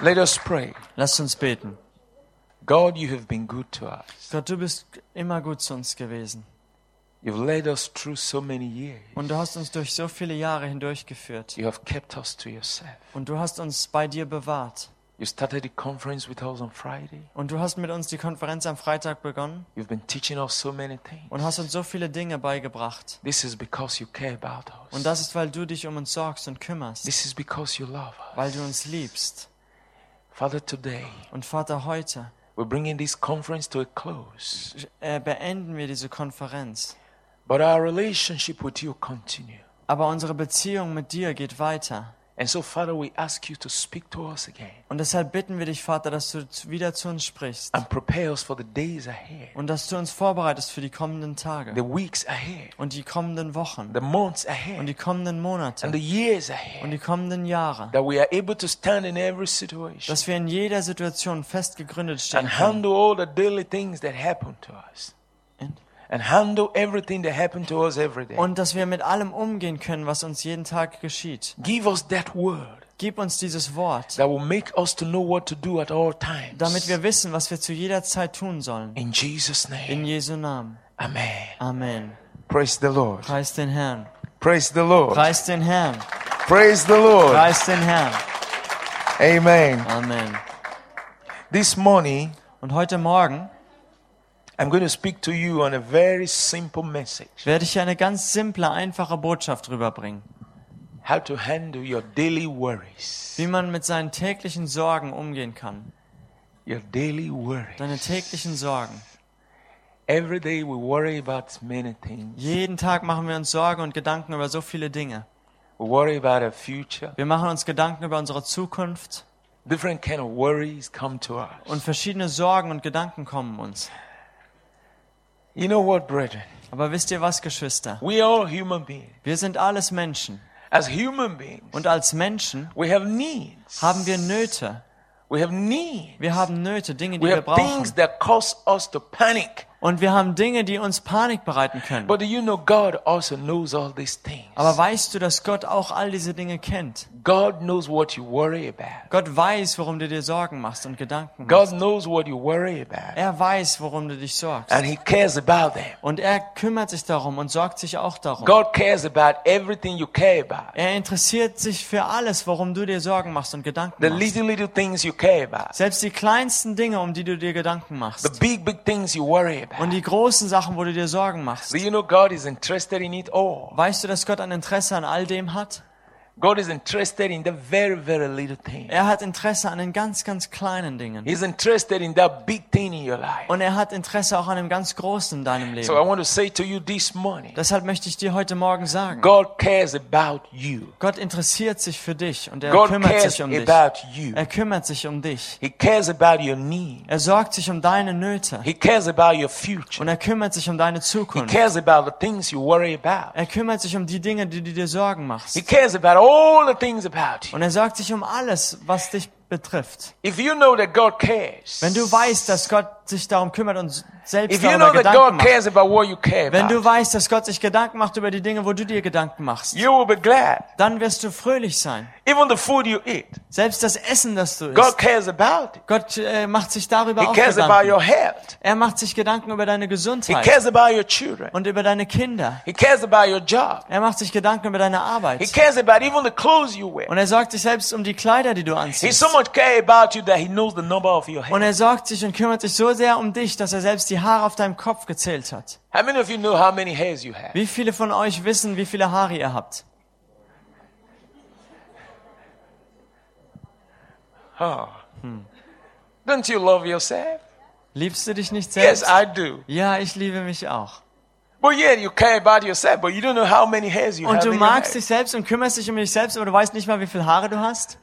Let us pray. Lasst uns beten. God, you have been good to us. Gott, du bist immer gut zu uns gewesen. You've led us through so many years. Und du hast uns durch so viele Jahre hindurchgeführt. You have kept us to yourself. Und du hast uns bei dir bewahrt. You started the conference with us on Friday. Und du hast mit uns die Konferenz am Freitag begonnen You've been teaching us so many things. und hast uns so viele Dinge beigebracht. This is because you care about Und us. das ist, weil du dich um uns sorgst und kümmerst, This is because you love weil us. du uns liebst. Father, today Und Vater, heute we're bringing this conference to a close. äh, beenden wir diese Konferenz. But our relationship with you continue. Aber unsere Beziehung mit dir geht weiter. And so, Father, we ask you to speak to us again Und deshalb bitten wir dich, Vater, dass du wieder zu uns sprichst and prepare us for the days ahead, und dass du uns vorbereitest für die kommenden the Tage weeks ahead, und die kommenden Wochen the months und ahead, die kommenden Monate and the years und ahead. die kommenden Jahre, That we are able to stand in every situation dass wir in jeder Situation fest gegründet stehen and handle all the daily things that happen to us. Und dass wir mit allem umgehen können, was uns jeden Tag geschieht. Give us that word Gib uns dieses Wort, that will make us to know what to do at all times. damit wir wissen, was wir zu jeder Zeit tun sollen. In Jesus' In name. Jesu Namen. Amen. Amen. Praise the Lord. Preis den Herrn. Praise the Lord. Preis den Herrn. Praise the Lord. Preis den Herrn. Amen. Amen. This morning, Und heute Morgen werde ich eine ganz simple, einfache Botschaft rüberbringen. How to handle your daily worries. Wie man mit seinen täglichen Sorgen umgehen kann. Your daily worries. Deine täglichen Sorgen. Every day we worry about many things. Jeden Tag machen wir uns Sorgen und Gedanken über so viele Dinge. We worry about our future. Wir machen uns Gedanken über unsere Zukunft Different kind of worries come to us. und verschiedene Sorgen und Gedanken kommen uns. You know what, brethren? Aber wisst ihr was, Geschwister? We are human beings. Wir sind alles Menschen. As human beings, Und als Menschen we have needs. haben wir Nöte. We have needs. Wir haben Nöte, Dinge, die We wir have things brauchen. that cause us to panic. Und wir haben Dinge, die uns Panik bereiten können. But you know God also knows all these things? Aber weißt du, dass Gott auch all diese Dinge kennt? God knows what you worry about. Gott weiß, worum du dir Sorgen machst und Gedanken God machst. knows what you worry about. Er weiß, worum du dich sorgst. And He cares about them. Und er kümmert sich darum und sorgt sich auch darum. God cares about everything you care about. Er interessiert sich für alles, worum du dir Sorgen machst und Gedanken The machst. little, little things you care about. Selbst die kleinsten Dinge, um die du dir Gedanken The machst. big, big things you worry Und about. die großen Sachen, wo du dir Sorgen machst. Do you know God is interested in it all? Weißt du, dass Gott ein Interesse an all dem hat? God is interested in the very, very little thing. Er hat Interesse an den ganz, ganz kleinen Dingen. He's interested in that big thing in your life. Und er hat Interesse auch an dem ganz Großen in deinem So I Leben. want to say to you this morning, Deshalb möchte ich dir heute Morgen sagen, God cares about you. Gott interessiert sich für dich und er God kümmert cares sich um dich. about you. Er kümmert sich um dich. He cares about your needs. Er sorgt sich um deine Nöte. He cares about your future. Und er kümmert sich um deine He Zukunft. cares about the things you worry about. Er kümmert sich um die Dinge, die du dir Sorgen He machst. cares about all the things about you. Und er sorgt sich um alles, was dich betrifft. If you know that God cares, Wenn du weißt, dass Gott sich darum kümmert und selbst if you know Gedanken God macht, cares about what you care wenn du weißt, dass Gott sich Gedanken macht über die Dinge, wo du dir Gedanken machst, you will be glad. dann wirst du fröhlich sein. Even the food you eat, Selbst das Essen, das du God isst, cares about it. Gott äh, macht sich darüber He auch cares about your Gedanken. health. Er macht sich Gedanken über deine He Gesundheit cares about your children. und über deine Kinder. He cares about your job. Er macht sich Gedanken über deine Arbeit. cares about even the clothes you wear. Und er sorgt sich selbst um die Kleider, die du anziehst. So much care about you that he knows the number of your Und er sorgt sich und kümmert sich so sehr um dich, dass er selbst die Haare auf deinem Kopf gezählt hat. How many of you know how many hairs you have? Wie viele von euch wissen, wie viele Haare ihr habt? Oh. Don't you love yourself? Liebst du dich nicht Yes, selbst? I do. Ja, ich liebe mich auch. But yet you care about yourself, but you don't know how many hairs you Und have du magst dich selbst und kümmerst dich um dich selbst, aber du weißt nicht mal, wie viele Haare du hast?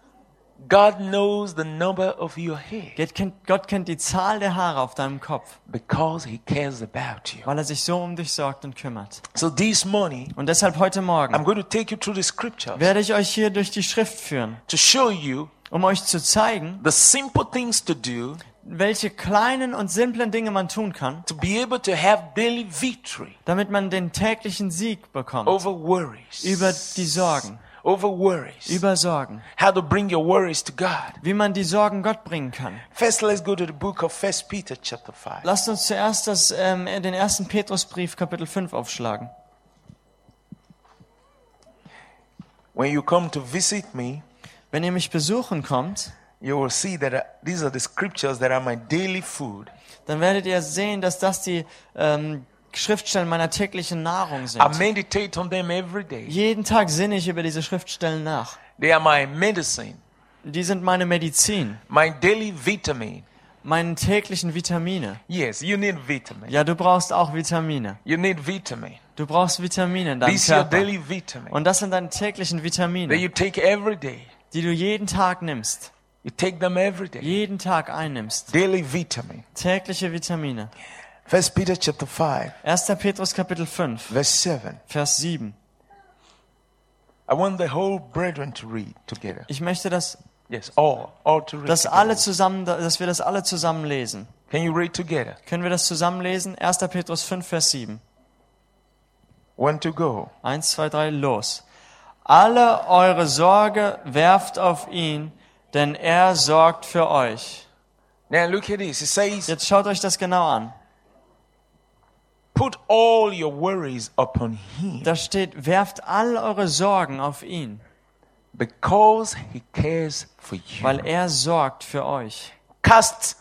God knows the number of your hair Gott kennt, Gott kennt die Zahl der Haare auf deinem Kopf, because he cares about you. weil er sich so um dich sorgt und kümmert. So this morning, Und deshalb heute I'm Morgen going to take you through the scriptures werde ich euch hier durch die Schrift führen, to show you um euch zu zeigen, the simple things to do welche kleinen und simplen Dinge man tun kann, to be able to have daily victory damit man den täglichen Sieg bekommt over worries, über die Sorgen, over worries. über Sorgen. How to bring your worries to God. Wie man die Sorgen Gott bringen kann. First, let's go to the book of First Peter, chapter five. Lasst uns zuerst das, ähm, den ersten Petrusbrief, Kapitel 5 aufschlagen. When you come to visit me, Wenn ihr mich besuchen kommt, you will see that uh, these are the scriptures that are my daily food. dann werdet ihr sehen, dass das die ähm, Schriftstellen meiner täglichen Nahrung sind. I meditate on them every day. Jeden Tag sinne ich über diese Schriftstellen nach. They are my medicine, Die sind meine Medizin, my daily vitamin. meine täglichen Vitamine. Yes, you need vitamin. Ja, du brauchst auch Vitamine. You need vitamin. Du brauchst Vitamine in deinem These are your Körper. daily vitamin Und das sind deine täglichen that Vitamine, you take every day. die du jeden Tag nimmst. You take them every day. Jeden Tag einnimmst. Daily vitamin. Tägliche Vitamine. First Peter chapter 5, 1. Petrus Kapitel 5, verse 7. Vers 7. I want the whole brethren to read together. Ich möchte, dass, Yes, all. All to read. dass alle zusammen, dass wir das alle zusammen lesen. Can you read together? Können wir das zusammen lesen? 1. Petrus 5, Vers 7. One to go. Eins, zwei, drei, los. Alle eure Sorge werft auf ihn, denn er sorgt für euch. Now look at this. It says, Jetzt schaut euch das genau an. Put all your worries upon him Da steht, werft all eure Sorgen auf ihn, because he cares for you. weil er sorgt für euch. Cast.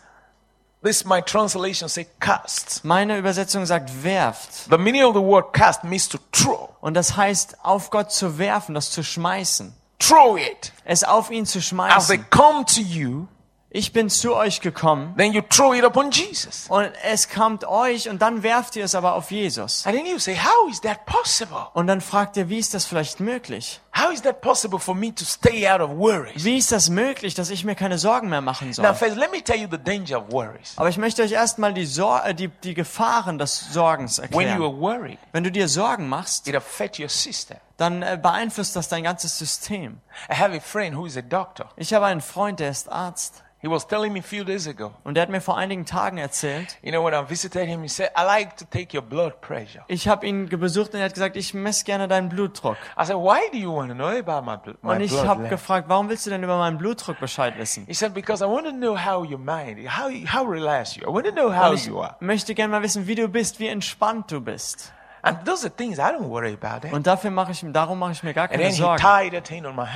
This my translation say cast. Meine Übersetzung sagt werft. The meaning of the word cast means to throw. Und das heißt, auf Gott zu werfen, das zu schmeißen. Throw it. Es auf ihn zu As they schmeißen. come to you, Ich bin zu euch gekommen then you throw it upon Jesus. und es kommt euch und dann werft ihr es aber auf Jesus. And then you say, How is that possible? Und dann fragt ihr, wie ist das vielleicht möglich? How is that possible for me to stay out of worries? Wie ist das möglich, dass ich mir keine Sorgen mehr machen Now, soll? first, let me tell you the danger of worries. Aber ich möchte euch erstmal die, Sor äh, die, die Gefahren des Sorgens When you erklären. are worried, Wenn du dir Sorgen machst, it affects your system. dann äh, beeinflusst das dein ganzes System. I have a friend who is a doctor. Ich habe einen Freund, der ist Arzt. He was telling me a few days ago. Und der hat mir vor einigen Tagen erzählt, You know, when I visited him, he said, I like to take your blood pressure. ich habe ihn besucht und er hat gesagt, ich messe gerne deinen Blutdruck. I said, Why do you want to know about my, my Und ich habe gefragt, warum willst du denn über meinen Blutdruck Bescheid wissen? He said, Because I want to know how your mind, how, how relaxed you are. I want to know how you are. möchte gerne mal wissen, wie du bist, wie entspannt du bist. And those are things I don't worry about. That. Und dafür mache ich, darum mache ich mir gar keine Sorgen.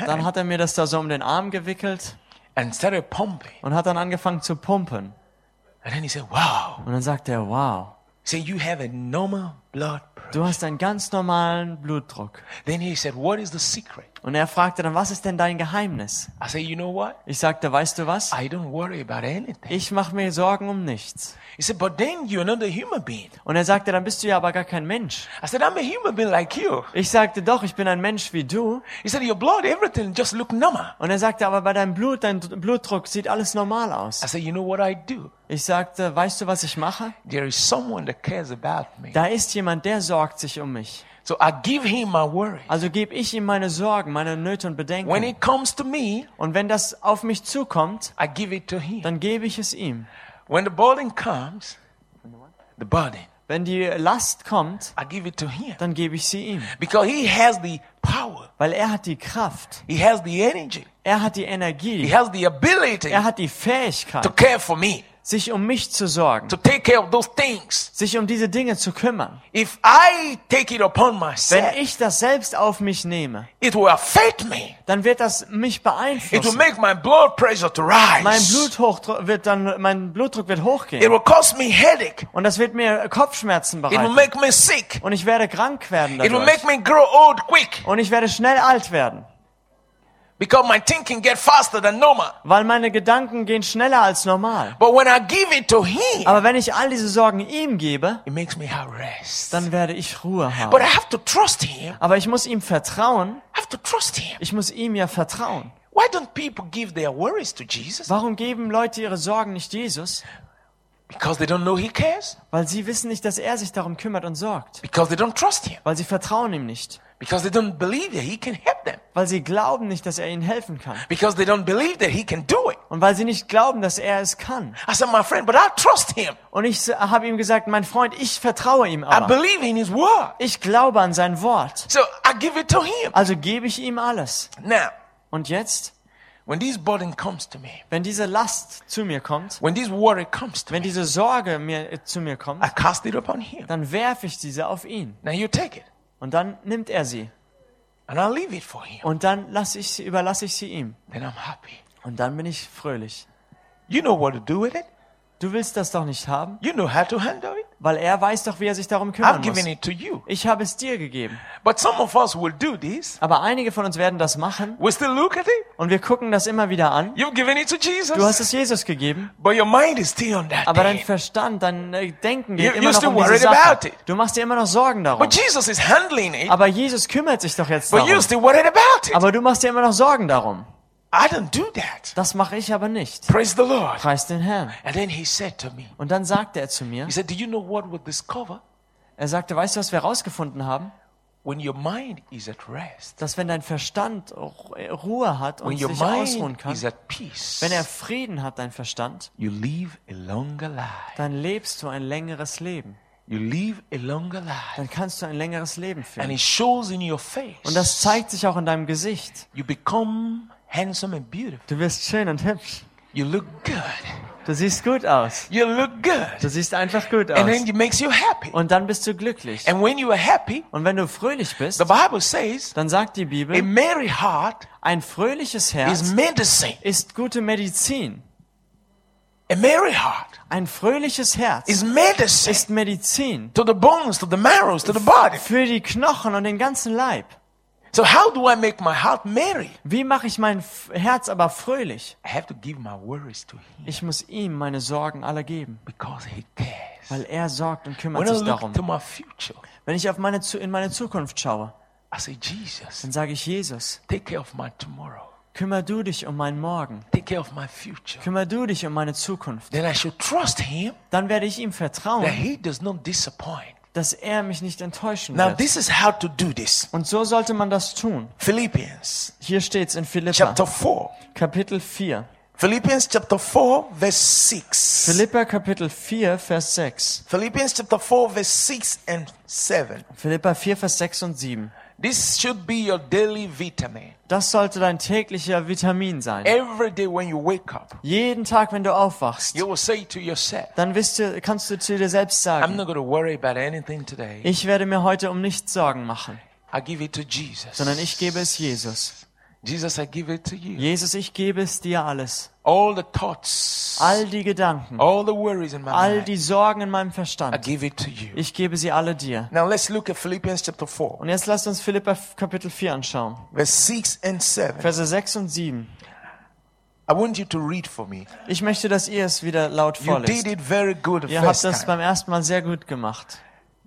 Dann hat er mir das da so um den Arm gewickelt and started pumping. und hat dann angefangen zu pumpen. And then he said, Wow. Und dann sagt er, wow, said, You have a normal blood pressure. du hast einen ganz normalen Blutdruck. Then he said, What is the secret? Und er fragte dann, was ist denn dein Geheimnis? I said, You know what? Ich sagte, weißt du was? I don't worry about anything. Ich mache mir Sorgen um nichts. He said, But then you're not a human being. Und er sagte, dann bist du ja aber gar kein Mensch. I said, I'm a human being like you. Ich sagte, doch, ich bin ein Mensch wie du. He said, Your blood, everything just look normal. Und er sagte, aber bei deinem Blut, dein Blutdruck sieht alles normal aus. I said, You know what I do? Ich sagte, weißt du, was ich mache? There is someone that cares about me. Da ist jemand, der sorgt sich um mich. So I give him my worry. Also gebe ich ihm meine Sorgen, meine Nöte und Bedenken. When it comes to me, Und wenn das auf mich zukommt, I give it to him. dann gebe ich es ihm. When the burden comes, the burden, Wenn die Last kommt, I give it to him. dann gebe ich sie ihm. Because he has the power, Weil er hat die Kraft, he has the energy, er hat die he has the ability er hat die to care for me, sich um mich zu sorgen, to take care of those things. sich um diese Dinge zu kümmern. If I take it upon Wenn myself, ich das selbst auf mich nehme, it will affect me. dann wird das mich It will beeinflussen. make my blood pressure to Mein rise. Blutdruck wird dann, mein Blutdruck wird It hochgehen. will cause me headache. Und das wird mir Kopfschmerzen It will bereiten. make me sick. Und ich werde krank werden It will dadurch. make me grow old quick Und ich werde schnell alt werden. Because my thinking get faster than normal. Weil meine Gedanken gehen schneller als normal. But when I give it to him, Aber wenn ich all diese Sorgen ihm gebe, it makes me have rest. dann werde ich Ruhe But haben. I have to trust him. Aber ich muss ihm vertrauen. I have to trust him. Ich muss ihm ja vertrauen. Why don't people give their worries to Jesus? Warum geben Leute ihre Sorgen nicht Jesus? Because they don't know he cares. Weil sie wissen nicht, dass er sich darum kümmert und sorgt. Because they don't trust him. Weil sie vertrauen ihm nicht. Because they don't believe that he can help them. weil sie glauben nicht, dass er ihnen helfen kann. Because they don't believe that he can do it. Und weil sie nicht glauben, dass er es kann. I said, my friend, but I trust him. Und ich habe ihm gesagt, mein Freund, ich vertraue ihm I aber. believe in his word. Ich glaube an sein Wort. So I give it to him. Also gebe ich ihm alles. Now, Und jetzt, when this burden comes to me, wenn diese Last zu mir kommt, when this worry comes to wenn diese Sorge mir äh, zu mir kommt, I cast it upon him. dann werfe ich diese auf ihn. Now you take it. Und dann nimmt er sie. And I'll leave it for him. Und dann lasse ich sie, überlasse ich sie ihm. Then I'm happy. Und dann bin ich fröhlich. You know what to do with it. Du willst das doch nicht haben? You know how to handle it. Weil er weiß doch, wie er sich darum I've kümmern given muss. it to you. Ich habe es dir gegeben. But some of us will do this. Aber einige von uns werden das machen We still look at it. und wir gucken das immer wieder an. You've given it to Jesus. Du hast es Jesus gegeben, But your mind is still on that aber dein. Verstand, dein äh, Denken You- geht you're immer noch um diese Sache. about it. Du machst dir immer noch Sorgen darum. But Jesus is handling it. Aber Jesus kümmert sich doch jetzt But you're darum. still worried about it. Aber du machst dir immer noch Sorgen darum. I don't do that. Das mache ich aber nicht. Praise the Lord. Preis den Herrn. And then he said to me, Und dann sagte er zu mir, He said, Do you know what we'll discover? er sagte, weißt du, was wir herausgefunden haben? When your mind is at rest, Dass wenn dein Verstand Ruhe hat und when your sich ausruhen mind kann, is at peace, wenn er Frieden hat, dein Verstand, you live a longer life. dann lebst du ein längeres Leben. You live a longer life. Dann kannst du ein längeres Leben And führen. it shows in your face. Und das zeigt sich auch in deinem Gesicht. You become handsome and beautiful. Du wirst schön und hübsch. You look good. Du siehst gut aus. You look good. Du siehst einfach gut And aus. then it makes you happy. Und dann bist du glücklich. And when you are happy, Und wenn du fröhlich bist, the Bible says dann sagt die a Bibel, merry heart ein fröhliches is Herz medicine. ist gute Medizin. A merry heart Ein fröhliches Herz is medicine ist Medizin to the bones, to the marrows, to the body. für die Knochen und den ganzen Leib. So how do I make my heart merry? Wie mache ich mein Herz aber fröhlich? I have to give my worries to him Ich muss ihm meine Sorgen alle geben, because he cares. weil er sorgt und kümmert When I sich look darum. to my future, Wenn ich auf meine, Zu- in meine Zukunft schaue, I say, Jesus, dann sage ich, Jesus, take care of my tomorrow. kümmer du dich um meinen Morgen. Take care of my future. Kümmer du dich um meine Zukunft. Then I should trust him Dann werde ich ihm that vertrauen, he does not disappoint. Dass er mich nicht enttäuschen Now, wird. this is how to do this. Und so sollte man das tun. Philippians Hier steht's in Philippa, chapter 4. Kapitel 4. Philippians chapter 4, verse 6. Philippa Kapitel 4, Vers 6. Philippians chapter 4, verse 6 and 7. Philippa 4, Vers 6 und 7. This should be your daily vitamin. Das sollte dein täglicher Vitamin sein. Every day when you wake up, Jeden Tag, wenn du aufwachst, you will say to yourself, dann wirst du, kannst du zu dir selbst I'm sagen, not going to worry about anything today. ich werde mir heute um nichts Sorgen machen, I give it to Jesus. sondern ich gebe es Jesus. Jesus, I give it to you. Jesus, ich gebe es dir alles. All the thoughts, All die Gedanken, all the worries in my all mind, die Sorgen in meinem I Verstand. give it to you. Ich gebe sie alle dir. Now let's look at Philippians chapter 4, Und jetzt lasst uns Philippa Kapitel 4 anschauen. verse 6 and 7. Verse 6 und 7. I want you to read for me. Ich möchte, dass ihr es wieder laut You vorlest. did it very good Ihr habt das time. beim ersten Mal sehr gut gemacht.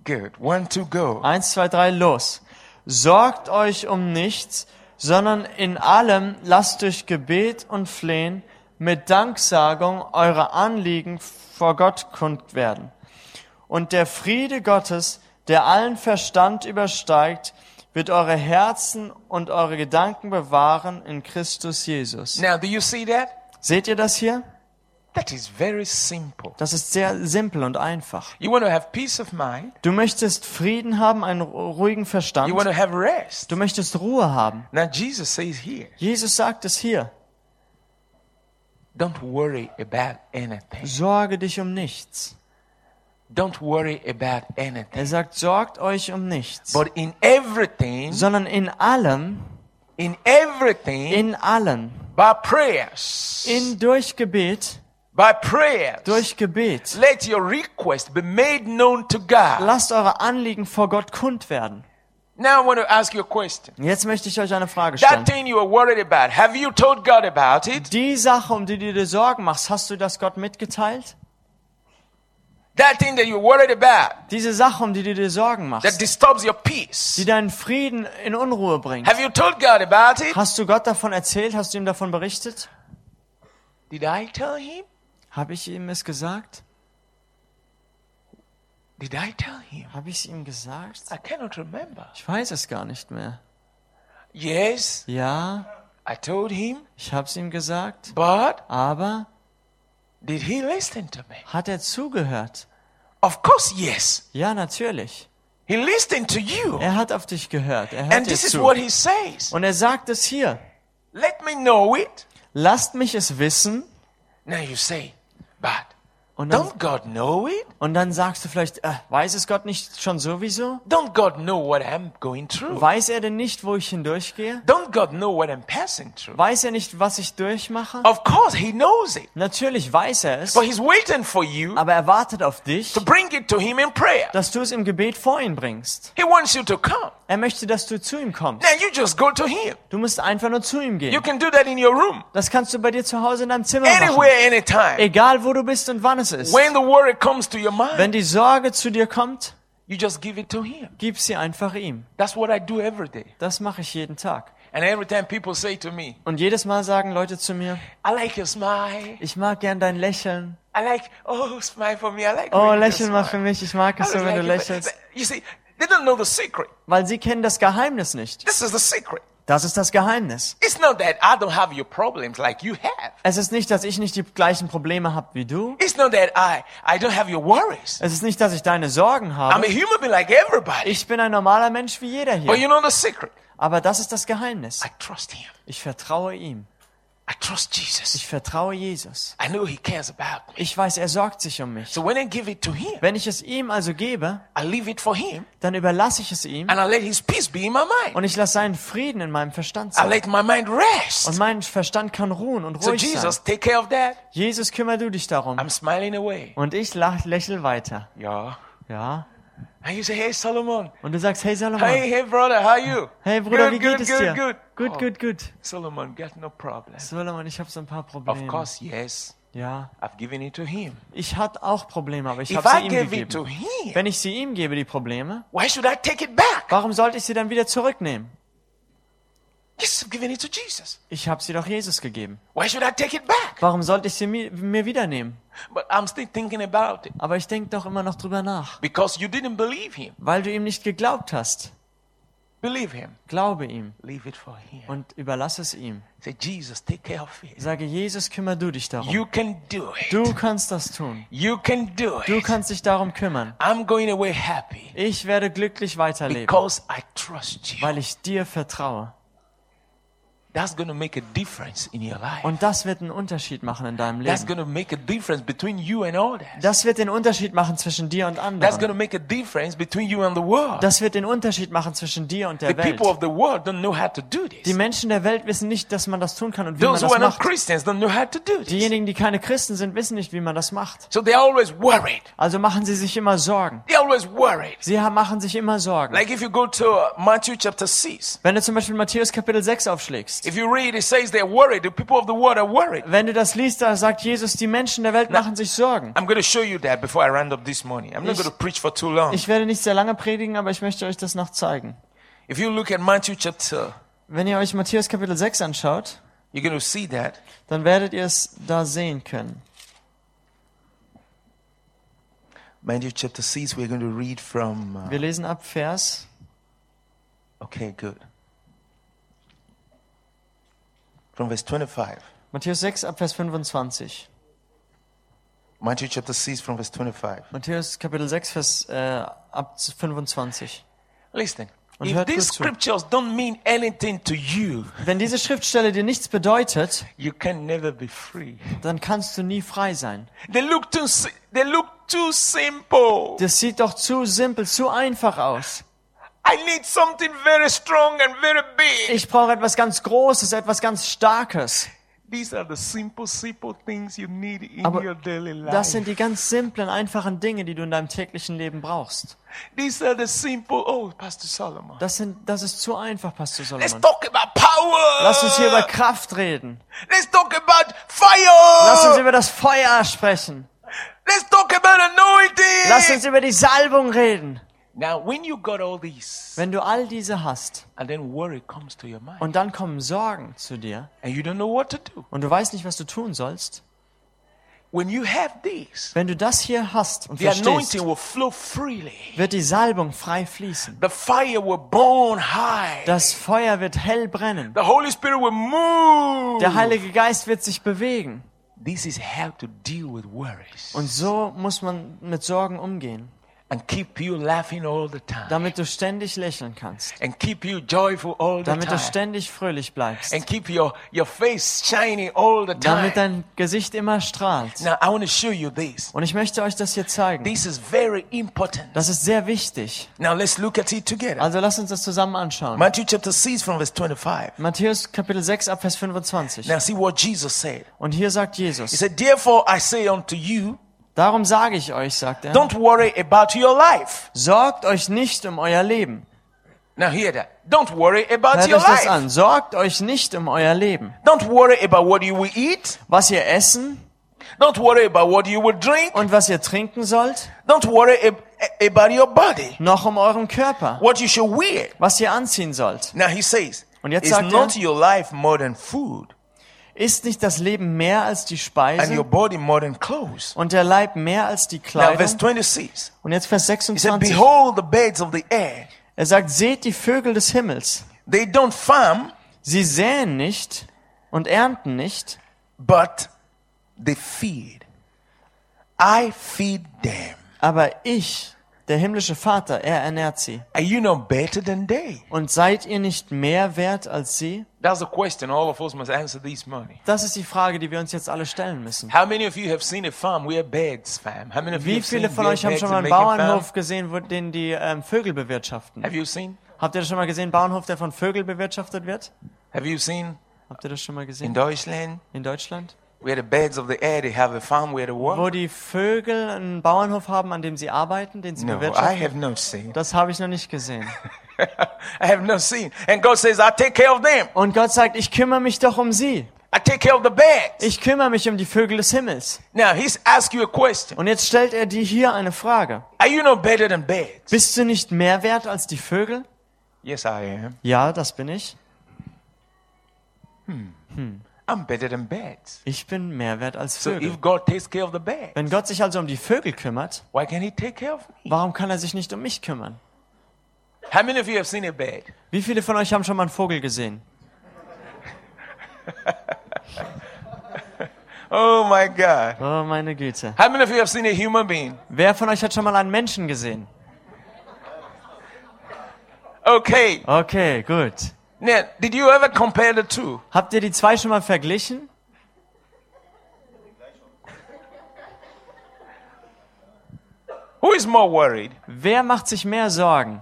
Good. One, two, go. Eins, zwei, drei, los. Sorgt euch um nichts, sondern in allem lasst durch Gebet und Flehen mit Danksagung eure Anliegen vor Gott kund werden. Und der Friede Gottes, der allen Verstand übersteigt, wird eure Herzen und eure Gedanken bewahren in Christus Jesus. Now, do you see that? Seht ihr das hier? That is very simple. Das ist sehr simpel und einfach. You want to have peace of mind. Du möchtest Frieden haben, einen ruhigen Verstand. You want to have rest. Du möchtest Ruhe haben. Now, Jesus says here, Jesus sagt es hier. don't worry about anything. Sorge dich um nichts. Don't worry about anything. Er sagt, sorgt euch um nichts, But in everything, sondern in allem, in everything, in allen, by prayers, in durch Gebet, by prayers, durch Gebet. let your request be made known to God. Lasst eure Anliegen vor Gott kund werden. Now, I want to ask you a question. Jetzt möchte ich euch eine Frage That stellen. thing you are worried about, have you told God about it? Die Sache, um die du dir Sorgen machst, hast du das Gott mitgeteilt? That thing that you're worried about, Diese Sache, um die du dir Sorgen that machst, disturbs your peace, die deinen Frieden in Unruhe bringt. have you told God about it? Hast du Gott davon erzählt? Hast du ihm davon berichtet? Did I tell him? Habe ich ihm es gesagt? Did I tell him? Habe ich es ihm gesagt? I cannot remember. Ich weiß es gar nicht mehr. Yes, Ja, I told him, ich habe es ihm gesagt, but aber did he listen to me? hat er zugehört? Of course, yes. Ja, natürlich. He listened to you. Er hat auf dich gehört. Er hört And this is zu. what he says. Und er sagt es hier. Let me know it. Lasst mich es wissen. Now you say, but Und dann, don't God know it? und dann sagst du vielleicht, äh, weiß es Gott nicht schon sowieso? Don't God know what I'm going through? Weiß er denn nicht, wo ich hindurchgehe? Don't God know what I'm passing through? Weiß er nicht, was ich durchmache? Of course, He knows it. Natürlich weiß er es, But He's waiting for you aber er wartet auf dich, to bring it to Him in prayer. dass du es im Gebet vor ihn bringst. He wants you to come. Er möchte, dass du zu ihm kommst. Now you just go to Him. Du musst einfach nur zu ihm You gehen. can do that in your room, Das kannst du bei dir zu Hause in deinem Zimmer machen. anywhere, anytime. Egal, wo du bist und wann es ist. When the worry comes to your mind, Wenn die Sorge zu dir kommt, you just give it to Him. gib sie einfach ihm. That's what I do every day. Das mache ich jeden Tag. And every time people say to me, Und jedes Mal sagen Leute zu mir, I like your smile. ich mag gern dein Lächeln. I like, oh, smile for me. I like Oh, lächel mal für mich. Ich mag es so, wenn du like it. lächelst. You see, they don't know the secret. Weil sie kennen das Geheimnis nicht. This is the secret. Das ist das Geheimnis. It's not that I don't have your problems like you have. Es ist nicht, dass ich nicht die gleichen Probleme habe wie du. It's not that I, I don't have your worries. Es ist nicht, dass ich deine Sorgen I'm habe. a human being like everybody. Ich bin ein normaler Mensch wie jeder But hier. you know the secret? Aber das ist das Geheimnis. I trust him. Ich vertraue ihm. I trust Jesus. Ich vertraue Jesus. I know he cares about me. Ich weiß, er sorgt sich um mich. So when I give it to him, Wenn ich es ihm also gebe, I leave it for him dann überlasse ich es ihm and I let his peace be in my mind. und ich lasse seinen Frieden in meinem Verstand I sein. let my mind Und rest. mein Verstand kann ruhen und So ruhig sein. Jesus, take care of that. Jesus, kümmere du dich darum. I'm smiling away. Und ich lach, lächel weiter. Yeah. Ja. And you say, hey, Solomon. Und du sagst, hey Salomon. Hey, hey, brother, how are you? Hey Bruder, good, wie geht good, es good, dir? good. Gut, Oh, gut, gut. Solomon, got no problem. Solomon, ich habe so ein paar Of Probleme. course, yes. Ja. I've given it to him. Ich hatte auch Probleme, aber ich habe I sie ihm gave it to gegeben. him, Wenn ich sie ihm gebe, die Probleme, why should I take it back? warum sollte ich sie dann wieder zurücknehmen? Yes, I've given it to Jesus. Ich habe sie doch Jesus gegeben. Why should I take it back? Warum sollte ich sie mir, mir wieder nehmen? But I'm still thinking about it. Aber ich denke doch immer noch drüber nach. Because you didn't believe him. Weil du ihm nicht geglaubt hast. Believe him. Glaube ihm Leave it for him. und überlasse es ihm. Say, Jesus, take care of it. Sage, Jesus, kümmere du dich darum. You can do it. Du kannst das tun. You can do Du it. kannst dich darum kümmern. I'm going away happy Ich werde glücklich weiterleben, because I trust you. weil ich dir vertraue. That's to make a difference in your life. Und das wird einen Unterschied machen in deinem That's Leben. going to make a difference between you and others. Das wird den Unterschied machen zwischen dir und That's anderen. to make a difference between you and the world. Das wird den Unterschied machen zwischen dir und The der Welt. people of the world don't know how to do Die this. Menschen der Welt wissen nicht, dass man das tun kann und wie man Those who das are not macht. Christians don't know how to do this. Diejenigen, die keine Christen sind, wissen nicht, wie man das macht. So they're always worried. Also machen sie sich immer Sorgen. They're always worried. Sie machen sich immer Sorgen. Like if you go to uh, Matthew chapter 6, Wenn du zum Beispiel Matthäus Kapitel 6 aufschlägst, wenn du das liest, da sagt Jesus, die Menschen der Welt machen sich Sorgen. Ich-. Ich werde nicht sehr lange predigen, aber ich möchte euch das noch zeigen. If you look at Matthew chapter, Wenn ihr euch Matthäus Kapitel 6 anschaut, you're going to see that. dann werdet ihr es da sehen können. Matthew chapter 6, we're going to read from. Uh, Wir lesen ab Vers, okay, good. From verse 25. Matthäus 6 ab Vers 25. Matthew chapter 6, from verse 25. Matthäus Kapitel 6 Vers äh, ab 25. Listen. Und If these scriptures don't mean anything to you, Wenn diese Schriftstelle dir nichts bedeutet, you can never be free. dann kannst du nie frei sein. They look too they look too simple. Das sieht doch zu simpel, zu einfach aus. Ich brauche etwas ganz Großes, etwas ganz Starkes. These are the simple, simple things you need in Aber your daily life. das sind die ganz simplen, einfachen Dinge, die du in deinem täglichen Leben brauchst. These are the simple. Oh, Pastor Solomon. Das, sind, das ist zu einfach, Pastor Let's Solomon. talk about power. Lass uns hier über Kraft reden. Let's talk about fire. Lass uns über das Feuer sprechen. Let's talk about anointing. Lass uns über die Salbung reden. Now, when you got all these, Wenn du all diese hast and then worry comes to your mind, und dann kommen Sorgen zu dir and you don't know what to do, und du weißt nicht, was du tun sollst, when you have this, Wenn du das hier hast und the verstehst, anointing will flow freely. wird die Salbung frei fließen. The fire will burn high. Das Feuer wird hell brennen. The Holy Spirit will move. Der Heilige Geist wird sich bewegen. This is how to deal with worries Und so muss man mit Sorgen umgehen, and keep you laughing all the time damit du ständig lächeln kannst, and keep you joyful all the damit du time ständig fröhlich bleibst, and keep your, your face shining all the damit time. dein Gesicht immer strahlt. Now, I want to show you this. Und ich möchte euch das hier zeigen. This is very important. Das ist sehr wichtig. Now, let's look at it together. Also lasst uns das zusammen anschauen. Matthew chapter 6 from verse 25. Matthäus Kapitel 6 ab Vers 25. Now, see what Jesus said. Und hier sagt He Jesus, said, Therefore, I say unto you, darum sage ich euch, sagt er, don't worry about your life. sorgt euch nicht um euer Leben. Now, hear that. Don't worry about Hört your euch das life. an. Sorgt euch nicht um euer Leben. Don't worry about what you will eat. Was ihr essen Don't worry about what you will drink. und was ihr trinken sollt, Don't worry ab- about your body, noch um euren Körper, what you should wear. was ihr anziehen sollt. Now he says, Und jetzt is sagt not er- your life more than food Ist nicht das Leben mehr als die and your Speise body more than clothes? und der Leib mehr als die Now verse Kleidung? 26. Und jetzt Vers He said, 26. behold the birds of the air. Er sagt, seht die Vögel des Himmels. They don't farm, Sie säen nicht und ernten nicht, but they feed. I feed them. aber ich, der himmlische Vater, er ernährt sie. Are you not better than they? Und seid ihr nicht mehr wert als sie? That's the question all of us must answer this morning. Das ist die Frage, die wir uns jetzt alle stellen müssen. How many of you have seen a farm where birds farm? How many of you Wie have viele seen von where euch haben birds schon mal are einen making farm? Bauernhof gesehen, wo den die ähm, Vögel bewirtschaften? Have you seen? Habt ihr das schon mal gesehen, Bauernhof, der von Vögeln bewirtschaftet wird? Have you seen Habt ihr das schon mal in gesehen? Deutschland In Deutschland? Wo die Vögel einen Bauernhof haben, an dem sie arbeiten, den sie No, I bewirtschaften? have not seen. Das habe ich noch nicht gesehen. I have not seen. And God says, I take care of them. Und Gott sagt, ich kümmere mich doch um sie. I take care of the birds. Ich kümmere mich um die Vögel des Himmels. Now he's asked you a question. Und jetzt stellt er dir hier eine Frage. Are you not better than birds? Bist du nicht mehr wert als die Vögel? Yes, I am. Ja, das bin ich. I'm better than birds. Ich bin mehr wert als So Vögel. if God takes care of the birds, Wenn Gott sich also um die Vögel kümmert, why can't he take care of me? warum kann er sich nicht um mich kümmern? How many of you have seen a bird? Wie viele von euch haben schon mal einen Vogel gesehen? Oh my God. Oh, meine Güte. How many of you have seen a human being? Wer von euch hat schon mal einen Menschen gesehen? Okay. Okay, gut. Now, did you ever compare the two? Habt ihr die zwei schon mal verglichen? Who is more worried? Wer macht sich mehr Sorgen?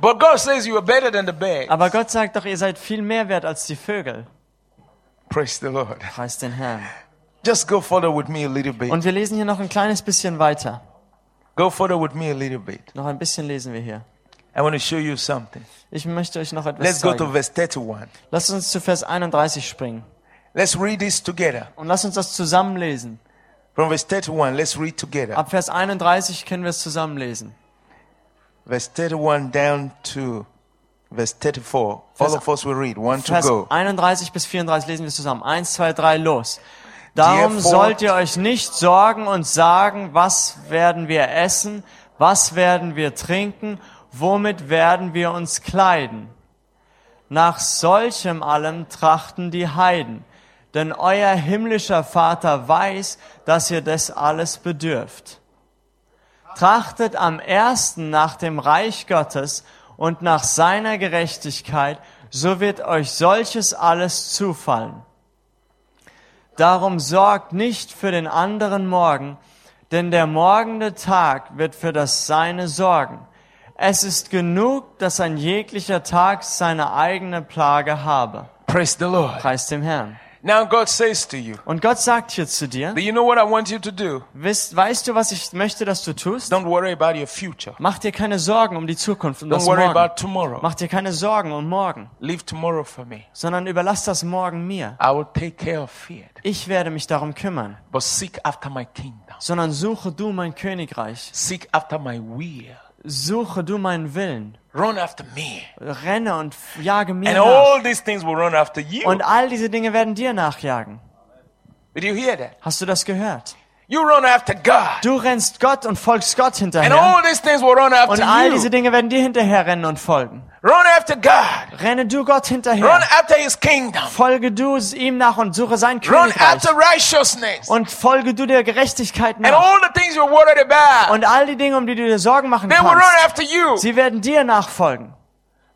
But God says you are better than the bird. Aber Gott sagt doch, ihr seid viel mehr wert als die Vögel. Praise the Lord. Den Herrn. Just go further with me a little bit. Und wir lesen hier noch ein kleines bisschen weiter. Go further with me a little bit. Noch ein bisschen lesen wir hier. I want to show you something. Ich möchte euch noch etwas Let's go to zeigen. verse 31. Lasst uns zu Vers 31 springen. Let's read this together. Und lasst uns das zusammenlesen. From verse 31, let's read together. Ab Vers 31 können wir es zusammenlesen. Verse 31 down to verse 34. All Vers- of us will read. One to Vers go. 31 bis 34 lesen wir es zusammen. Eins, zwei, drei, los. Darum sollt ihr euch nicht sorgen und sagen, was werden wir essen, was werden wir trinken, womit werden wir uns kleiden. Nach solchem allem trachten die Heiden, denn euer himmlischer Vater weiß, dass ihr das alles bedürft. Trachtet am ersten nach dem Reich Gottes und nach seiner Gerechtigkeit, so wird euch solches alles zufallen. Darum sorgt nicht für den anderen Morgen, denn der morgende Tag wird für das Seine sorgen. Es ist genug, dass ein jeglicher Tag seine eigene Plage habe. Praise the Lord. Preis dem Herrn. Now God says to you, Und Gott sagt hier zu dir, you know what I want you to do? Wisst, weißt du, was ich möchte, dass du tust? Don't worry about your future. Mach dir keine Sorgen um die Zukunft und Don't das worry Morgen. about tomorrow. Mach dir keine Sorgen um morgen, Leave tomorrow for me. sondern überlass das morgen mir. I will take care of it. Ich werde mich darum kümmern, But seek after my kingdom. sondern suche du mein Königreich. Seek after my will. Suche du meinen Willen. Run after me. Renne und jage mir And nach. all these things will run after you. Und all diese Dinge werden dir nachjagen. Did you hear that? Hast du das gehört? You run after God. Du rennst Gott und folgst Gott And hinterher. all these things will run Und after all diese. Dinge werden dir hinterher rennen und folgen. Run after God. Renne du Gott Run hinterher. after His kingdom. Folge du ihm nach und suche sein Run Königreich. after righteousness. Und folge du der Gerechtigkeit And nach. all the things you're worried about, Und all die Dinge, um die du dir Sorgen machen they will run kannst, after you. sie werden dir nachfolgen.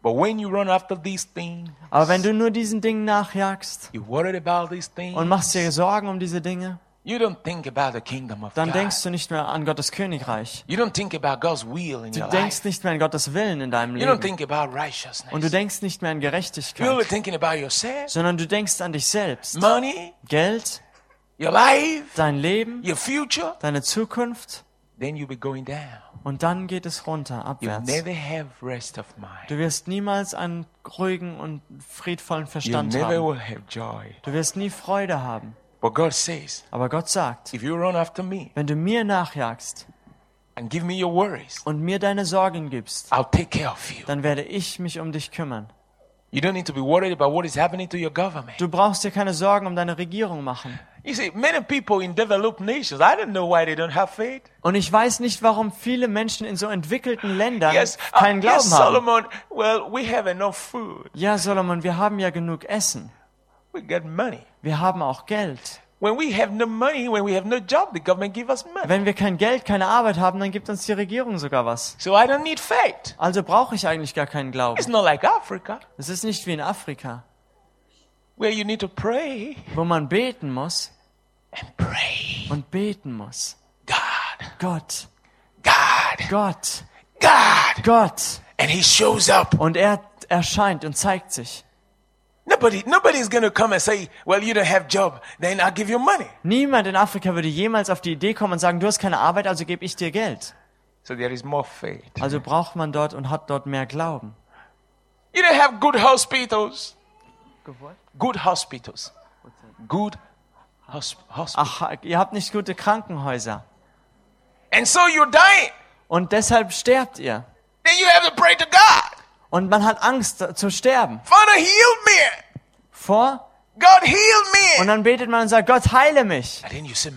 But when you run after these things, Aber wenn du nur diesen Dingen nachjagst you're worried about these things, und machst dir Sorgen um diese Dinge, you don't think about the kingdom of dann denkst du nicht mehr an Gottes Königreich. You don't think about God's will in Du your denkst life. nicht mehr an Gottes Willen in deinem You don't Leben. think about righteousness. Und du denkst nicht mehr an Gerechtigkeit, thinking about yourself, sondern du denkst an dich selbst. money, Geld, your life, dein Leben, your future. deine Zukunft. Then you'll be going down. Und dann geht es runter, abwärts. never have rest of mind. Du wirst niemals einen ruhigen und friedvollen You Verstand never haben. will have joy. Du wirst nie Freude haben. But God says, Aber Gott sagt, if you run after me wenn du mir nachjagst and give me your worries, und mir deine Sorgen gibst, I'll take care of you. dann werde ich mich um dich kümmern. You don't need to be worried about what is happening to your government. Du brauchst dir keine Sorgen um deine Regierung machen. You see, many people in developed nations, I don't know why they don't have faith. Und ich weiß nicht, warum viele Menschen in so entwickelten Ländern Yes, uh, keinen yes, Glauben haben. Solomon, well, we have enough food. Ja, Solomon, wir haben ja genug Essen. We get money. Wir haben auch Geld. When we have no money, when we have no job, the government give us money. Wenn wir kein Geld, keine Arbeit haben, dann gibt uns die Regierung sogar was. So I don't need faith. Also brauche ich eigentlich gar keinen It's Glauben. not like Africa, Es ist nicht wie in Afrika, where you need to pray wo man beten muss and pray. und beten muss. God, Gott, God, Gott, God. Gott. And he shows up. Und er erscheint und zeigt sich. Nobody, nobody's going to come and say, well, you don't have job. Then I'll give you money. Niemand in Afrika würde jemals auf die Idee kommen und sagen, du hast keine Arbeit, also gebe ich dir Geld. So there is more faith. Also braucht man dort und hat dort mehr Glauben. You don't have good hospitals. Good hospitals. Good hosp- hospitals. Ach, ihr habt nicht gute Krankenhäuser. And so you're dying. Und deshalb sterbt ihr. Then you have to pray to God. Und man hat Angst zu sterben. Father, heal me. Vor. God, heal Und me. dann betet man und sagt, Gott, heile mich. And then you see.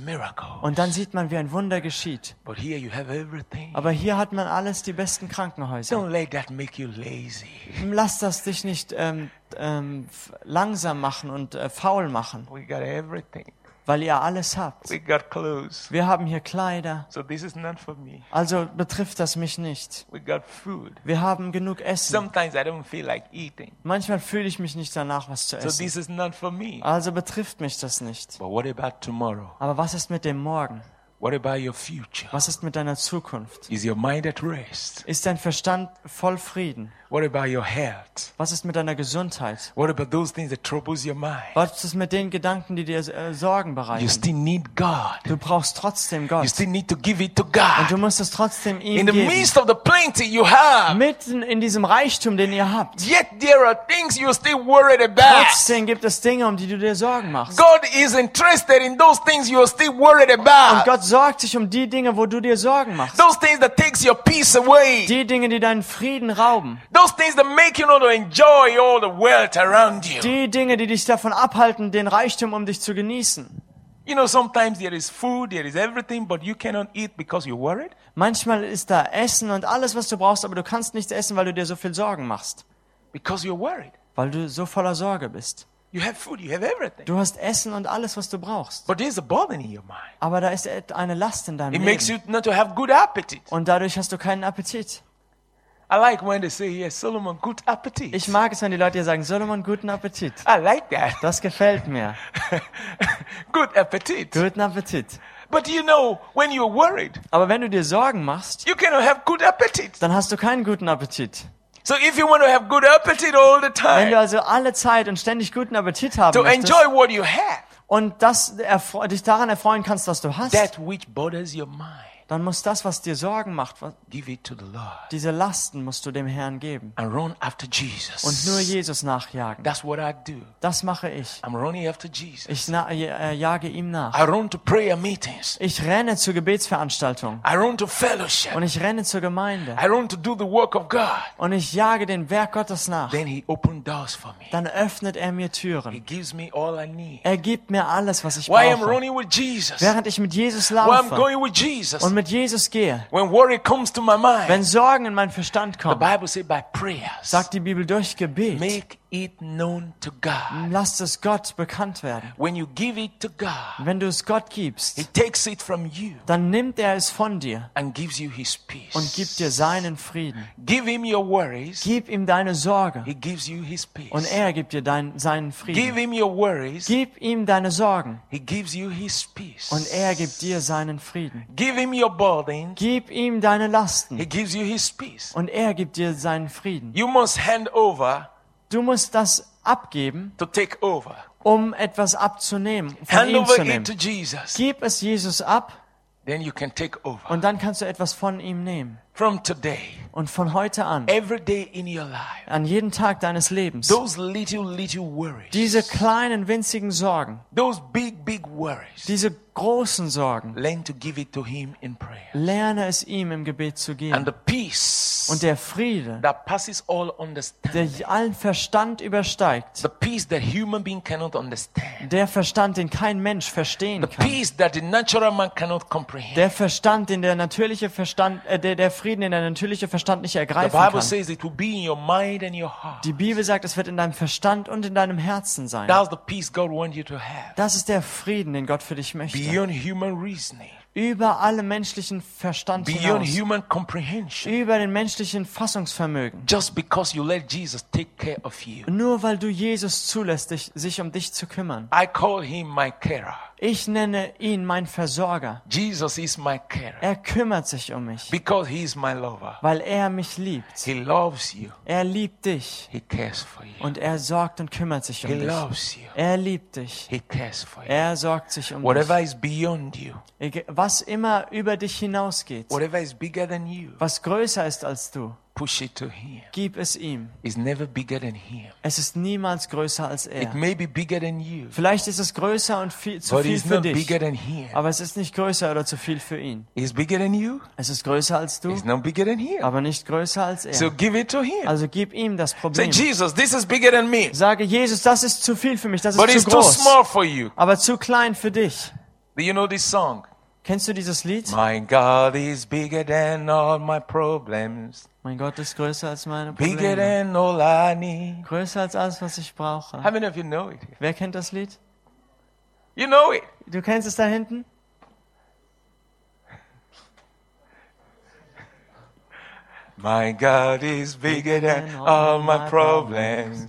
Und dann sieht man, wie ein Wunder geschieht. But here you have everything. Aber hier hat man alles, die besten Krankenhäuser. Don't let that make you lazy. Lass das dich nicht ähm, ähm, langsam machen und äh, faul machen, We got everything. Weil ihr alles habt. We got clothes. Wir haben hier Kleider, So this is not for me. also betrifft das mich nicht. We got food. Wir haben genug Essen. Sometimes I don't feel like eating. Manchmal fühle ich mich nicht danach, was zu So essen. this is not for me. Also betrifft mich das nicht. But what about tomorrow? Aber was ist mit dem Morgen? What about your future? Was ist mit deiner Zukunft? Is your mind at rest? Ist dein Verstand voll Frieden? What about your health? Was ist mit deiner Gesundheit? What about those things that troubles your mind? Was ist mit den Gedanken, die dir äh, Sorgen You bereiten? still need God. Du brauchst trotzdem You Gott. still need to give it to Und God. du musst es trotzdem ihm In the geben. midst of the plenty you have, Mitten in diesem Reichtum, den ihr habt. yet there are things you're still worried about. Trotzdem gibt es Dinge, um die du dir Sorgen machst. God is interested in those things you're still worried Und about. Gott sorgt sich um die Dinge, wo du dir Sorgen machst. Those things that takes your peace away. Die Dinge, die deinen Frieden rauben. Those things that make you not to enjoy all the wealth around you. Die Dinge, die dich davon abhalten, den Reichtum um dich zu genießen. You know, sometimes there is food, there is everything, but you cannot eat because you're worried. Manchmal ist da Essen und alles, was du brauchst, aber du kannst nichts essen, weil du dir so viel Sorgen machst. Because you're worried. Weil du so voller Sorge bist. You have food, you have everything. Du hast Essen und alles, was du brauchst. But there's a burden in your mind. Aber da ist eine Last in deinem It makes you Leben. not to have good appetite. Und dadurch hast du keinen Appetit. I like when they say, yes, Solomon, good appetite. Ich mag es, wenn die Leute dir sagen, Solomon, guten Appetit. I like that. Das gefällt mir. good appetite. Guten Appetit. But you know, when you're worried, Aber wenn du dir Sorgen machst, you cannot have good appetite. dann hast du keinen guten Appetit. So if you want to have good appetite all the Wenn du time, also alle Zeit und ständig guten Appetit haben to möchtest enjoy what you have, und das dich daran erfreuen kannst, was du hast, that which bothers your mind dann muss das, was dir Sorgen macht, was, give it to the Lord diese Lasten musst du dem Herrn geben und nur Jesus nachjagen. That's what I do. Das mache ich. I'm running after Jesus. Ich na, äh, jage ihm nach. I run to prayer meetings. Ich renne zur Gebetsveranstaltung I run to fellowship. und ich renne zur Gemeinde I run to do the work of God. und ich jage den Werk Gottes nach. Then He opened doors for me. Dann öffnet er mir He Türen. gives me all I need. Er gibt mir alles, was ich brauche. running with Jesus. Während ich mit Jesus laufe und mit Jesus gehe. When worry comes to my mind, Wenn Sorgen in meinen Verstand the kommen, Bible says by prayers, sagt die Bibel durch Gebet, make it known to God. lasst es Gott bekannt werden. When you give it to God, Wenn du es Gott He gibst, takes it from you dann nimmt er es von dir and gives you His peace. und gibt dir seinen Frieden. Give Him your worries. Gib ihm deine Sorge He gives you His peace. und er gibt dir dein, seinen Give Frieden. Him your worries. Gib ihm deine Sorgen He gives you His peace. und er gibt dir seinen Frieden. Give Him your burden. Gib ihm deine He Lasten gives you His peace. und er gibt dir seinen Frieden. You must hand over Du musst das abgeben, to take over. um etwas abzunehmen, von Hand ihm over zu it nehmen. to Jesus. Gib es Jesus ab Then you can take over. und dann kannst du etwas von ihm nehmen. From today, Und von heute an, every day in your life, an jeden Tag deines Lebens, those little, little worries, diese kleinen, winzigen Sorgen, those big, big worries, diese großen Sorgen, learn to give it to Him in prayer. lerne es ihm im Gebet zu And geben. the peace Und der Friede, that passes all understanding, der allen Verstand übersteigt, the peace that human being cannot understand, der Verstand, den kein Mensch verstehen the kann, peace that the natural man cannot comprehend. der Verstand, den der natürliche Verstand, äh, der, der Frieden, den der natürliche Verstand nicht ergreifen kann. Die Bibel sagt, es wird in deinem Verstand und in deinem Herzen sein. Das ist der Frieden, den Gott für dich möchte. Über alle menschlichen Verstand hinaus. Über den menschlichen Fassungsvermögen. Just because you let Jesus take care of you. Nur weil du Jesus zulässt, sich um dich zu kümmern. I call him my carer. Ich nenne ihn mein Versorger. Jesus is my carer Er kümmert sich um mich, because he is my lover. weil er mich liebt. He loves you. Er liebt dich He cares for you. und er sorgt und kümmert sich He um dich. loves you. Er liebt dich. He cares for you. Er sorgt sich um Whatever is beyond you, dich. Was immer über dich hinausgeht, whatever is bigger than you, was größer ist als du, push it to him. gib es ihm. It's never bigger than him. Es ist niemals größer als It er. may be bigger than you, Vielleicht ist es größer und viel, zu but viel it's für dich, bigger than him. aber es ist nicht größer oder zu viel für ihn. It's bigger than you, Es ist größer als du, it's not bigger than him. aber nicht größer als So er. give it to him. Also gib ihm das Say, Problem. Jesus, this is bigger than me, Sage Jesus, das ist zu viel für mich, das but ist it's zu too groß, small for you. aber zu klein für dich. Do you know this song? Kennst du dieses Lied? My God is bigger than all my problems, Mein Gott ist größer als meine bigger Probleme. than all I need. Größer als alles, was ich brauche. How many of you know it? Wer kennt das Lied? You know it. Du kennst es da hinten? My God is bigger than all my problems.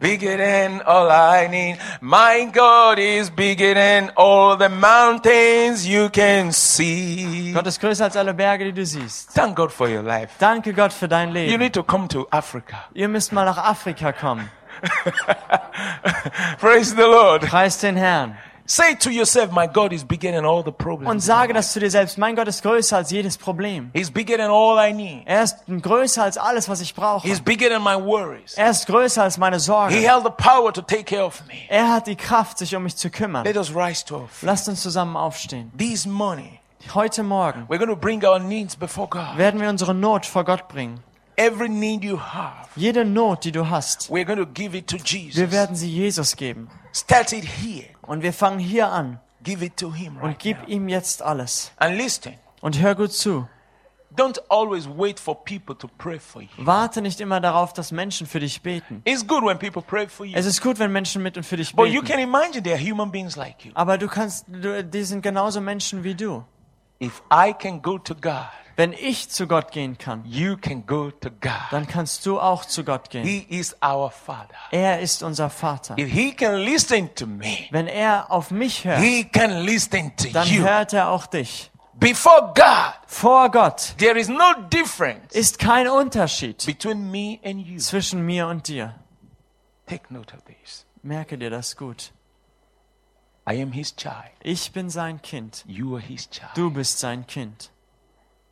Bigger than all I need. My God is bigger than all the mountains you can see. Gott ist größer als alle Berge, die du siehst. Thank God for your life. Danke Gott für dein You Leben. need to come to Africa. Ihr müsst mal nach Afrika kommen. Praise the Lord. Preis den Herrn. Say to yourself, My God is bigger than all the Und problems. sage das zu dir selbst. Mein Gott ist größer als jedes Problem. He's bigger than all I need. Er ist größer als alles, was ich brauche. He's bigger than my worries. Er ist größer als meine He Sorge. held the power to take care of me. Er hat die Kraft, sich um mich zu kümmern. Let us rise to our feet. Lasst uns zusammen aufstehen. This morning, Heute Morgen we're going to bring our needs before God. werden wir unsere Not vor Gott bringen. Every need you have, Jede Not, die du hast, we're going to give it to wir Jesus. werden sie Jesus geben. Start it here. Und wir fangen hier an Give it to Him und right gib now. ihm jetzt alles. And listen, Und hör gut zu. don't always wait for people to pray for you. Warte nicht immer darauf, dass Menschen für dich beten. It's good when people pray for you. Es ist gut, wenn Menschen mit und für dich But you beten. can imagine they are human beings like you. Aber du kannst, du, die sind genauso Menschen wie du. If I can go to God, Wenn ich zu Gott gehen kann, you can go to God. dann kannst du auch zu Gott gehen. He is our Father. Er ist unser Vater. If He can listen to me, Wenn er auf mich hört, He can listen to dann you. hört er auch dich. Before God, Vor Gott there is no difference ist kein Unterschied between me and you. zwischen mir und dir. Take note of this. Merke dir das gut. I am his child. Ich bin sein Kind. You are his child. Du bist sein Kind.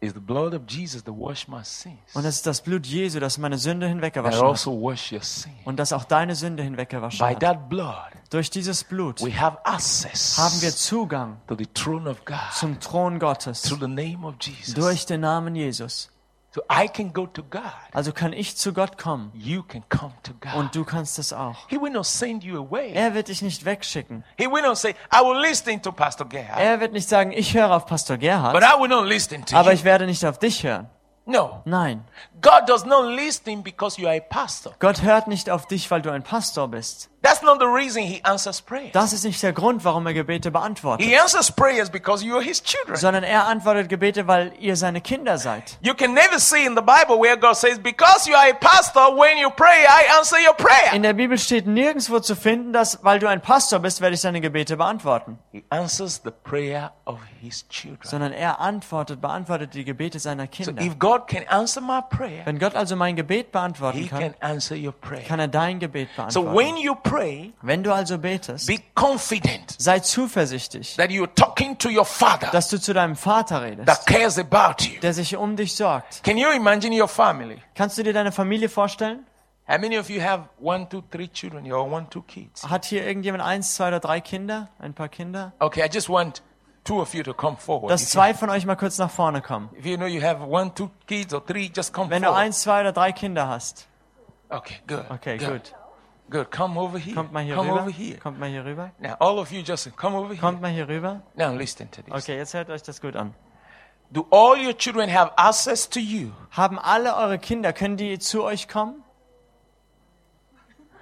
It's the blood of Jesus that washed my sins. Und es ist das Blut Jesu, das meine Sünde hinweggewaschen hat. also washed your sin. Und das auch deine Sünde hinweggewaschen By hat. that blood, Durch dieses Blut we have access haben wir Zugang to the throne of God zum Thron Gottes. through the name of Jesus. Durch den Namen Jesus. So I can go to God. Also kann ich zu Gott kommen. You can come to God. Und du kannst es auch. He will not send you away. Er wird dich nicht wegschicken. He will not say, I will listen to Pastor Gerhard, Er wird nicht sagen, ich höre auf Pastor but Gerhard, I will not listen to aber you. ich werde nicht auf dich hören. No. Nein. God does not listen because you are a pastor. Gott hört nicht auf dich, weil du ein Pastor bist. That's not the reason he answers prayers. Das ist nicht der Grund, warum er Gebete beantwortet. He answers prayers because you are his children. Sondern er antwortet Gebete, weil ihr seine Kinder seid. You can never see in the Bible where God says, Because you are a pastor, when you pray, I answer your prayer. In der Bibel steht nirgendwo zu finden, dass, weil du ein Pastor bist, werde ich deine Gebete beantworten. He answers the prayer of. Sondern er antwortet, beantwortet die Gebete seiner So Kinder. if God can answer my prayer, Wenn Gott also mein Gebet beantworten kann, can answer your prayer. kann er dein Gebet So beantworten. when you pray, Wenn du also betest, be confident sei zuversichtlich, that you're talking to your father dass du zu deinem Vater that redest, cares about you. der sich um dich sorgt. Can you imagine your family? Kannst du dir deine Familie vorstellen? How many of you have one, two, three children or one, two kids? Hat hier irgendjemand eins, zwei oder drei Kinder? Ein paar Kinder? Okay, I just want Dass zwei von euch mal kurz nach vorne kommen. if you know you have one, two kids or three, just come Wenn du eins, zwei oder drei Kinder hast. Okay, good. Okay, good. Good. Come over here. Kommt mal hier come rüber. over here. Kommt mal hier rüber. Now, all of you just come over here. Kommt mal hier rüber. Now, listen to this. Okay, jetzt hört euch das gut an. Do all your children have access to you? Haben alle eure Kinder, können die zu euch kommen?